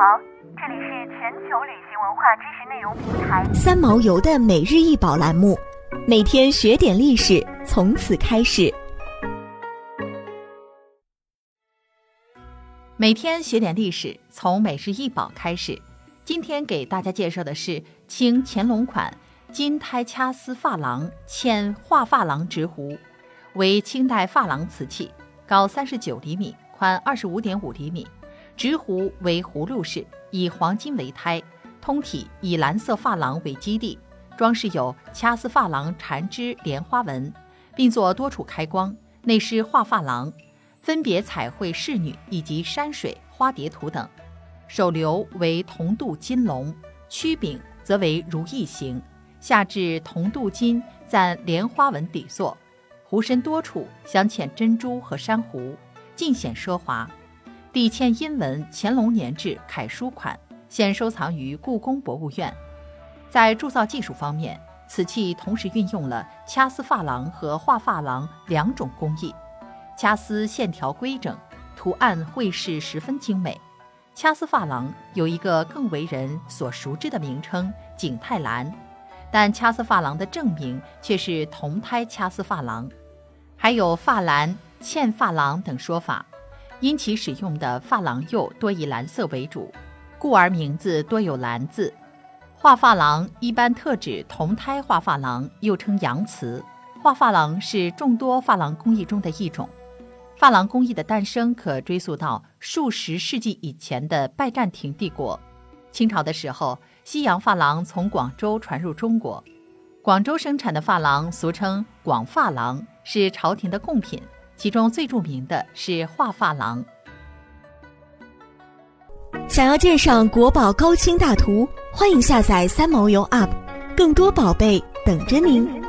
好，这里是全球旅行文化知识内容平台三毛游的每日一宝栏目，每天学点历史，从此开始。每天学点历史，从每日一宝开始。今天给大家介绍的是清乾隆款金胎掐丝珐琅嵌画珐琅直壶，为清代珐琅瓷器，高三十九厘米，宽二十五点五厘米。直壶为葫芦式，以黄金为胎，通体以蓝色珐琅为基地，装饰有掐丝珐琅缠枝莲花纹，并做多处开光，内饰画珐琅，分别彩绘仕女以及山水、花蝶图等。手流为铜镀金龙，曲柄则为如意形，下至铜镀金簪莲花纹底座，壶身多处镶嵌珍珠和珊瑚，尽显奢华。底嵌阴文“乾隆年制”楷书款，现收藏于故宫博物院。在铸造技术方面，此器同时运用了掐丝珐琅和画珐琅两种工艺。掐丝线条规整，图案绘饰十分精美。掐丝珐琅有一个更为人所熟知的名称——景泰蓝，但掐丝珐琅的正名却是铜胎掐丝珐琅，还有珐蓝、嵌珐琅等说法。因其使用的珐琅釉多以蓝色为主，故而名字多有“蓝”字。画珐琅一般特指铜胎画珐琅，又称洋瓷。画珐琅是众多珐琅工艺中的一种。珐琅工艺的诞生可追溯到数十世纪以前的拜占庭帝国。清朝的时候，西洋珐琅从广州传入中国，广州生产的珐琅俗称广珐琅，是朝廷的贡品。其中最著名的是画珐琅。想要鉴赏国宝高清大图，欢迎下载三毛游 App，更多宝贝等着您。